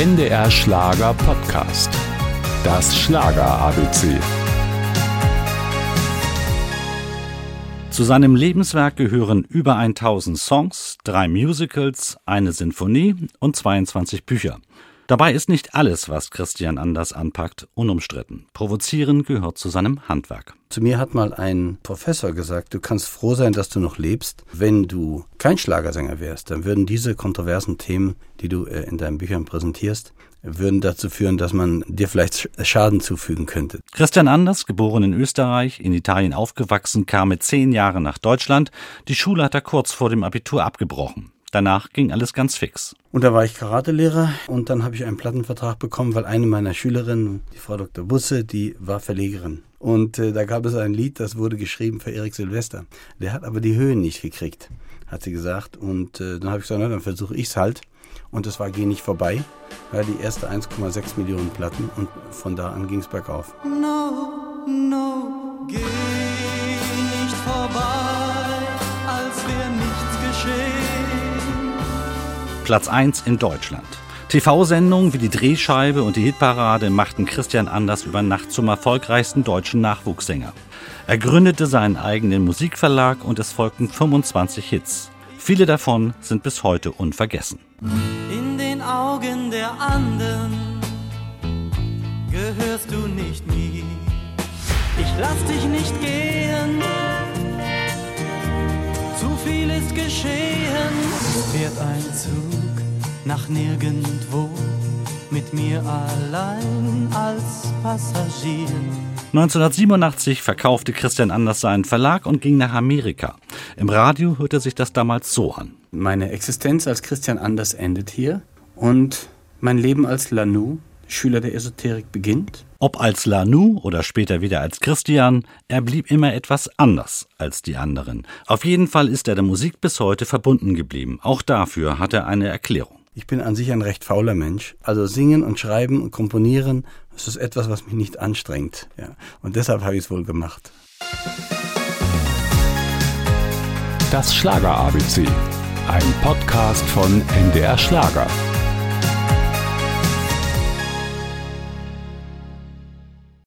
NDR Schlager Podcast. Das Schlager ABC. Zu seinem Lebenswerk gehören über 1000 Songs, drei Musicals, eine Sinfonie und 22 Bücher. Dabei ist nicht alles, was Christian Anders anpackt, unumstritten. Provozieren gehört zu seinem Handwerk. Zu mir hat mal ein Professor gesagt, du kannst froh sein, dass du noch lebst. Wenn du kein Schlagersänger wärst, dann würden diese kontroversen Themen, die du äh, in deinen Büchern präsentierst, würden dazu führen, dass man dir vielleicht Schaden zufügen könnte. Christian Anders, geboren in Österreich, in Italien aufgewachsen, kam mit zehn Jahren nach Deutschland. Die Schule hat er kurz vor dem Abitur abgebrochen. Danach ging alles ganz fix. Und da war ich Karatelehrer und dann habe ich einen Plattenvertrag bekommen, weil eine meiner Schülerinnen, die Frau Dr. Busse, die war Verlegerin. Und äh, da gab es ein Lied, das wurde geschrieben für Erik Silvester. Der hat aber die Höhen nicht gekriegt, hat sie gesagt. Und äh, dann habe ich gesagt, na, dann versuche ich es halt. Und es war Geh nicht vorbei. War die erste 1,6 Millionen Platten und von da an ging es bergauf. No, no, Platz 1 in Deutschland. TV-Sendungen wie die Drehscheibe und die Hitparade machten Christian Anders über Nacht zum erfolgreichsten deutschen Nachwuchssänger. Er gründete seinen eigenen Musikverlag und es folgten 25 Hits. Viele davon sind bis heute unvergessen. In den Augen der anderen gehörst du nicht mir. Ich lass dich nicht gehen. Viel ist geschehen. Fährt ein Zug nach nirgendwo mit mir allein als Passagier. 1987 verkaufte Christian Anders seinen Verlag und ging nach Amerika. Im Radio hörte sich das damals so an. Meine Existenz als Christian Anders endet hier und mein Leben als Lanu, Schüler der Esoterik, beginnt. Ob als Lanu oder später wieder als Christian, er blieb immer etwas anders als die anderen. Auf jeden Fall ist er der Musik bis heute verbunden geblieben. Auch dafür hat er eine Erklärung. Ich bin an sich ein recht fauler Mensch. Also singen und schreiben und komponieren, das ist etwas, was mich nicht anstrengt. Ja. Und deshalb habe ich es wohl gemacht. Das Schlager ABC. Ein Podcast von NDR Schlager.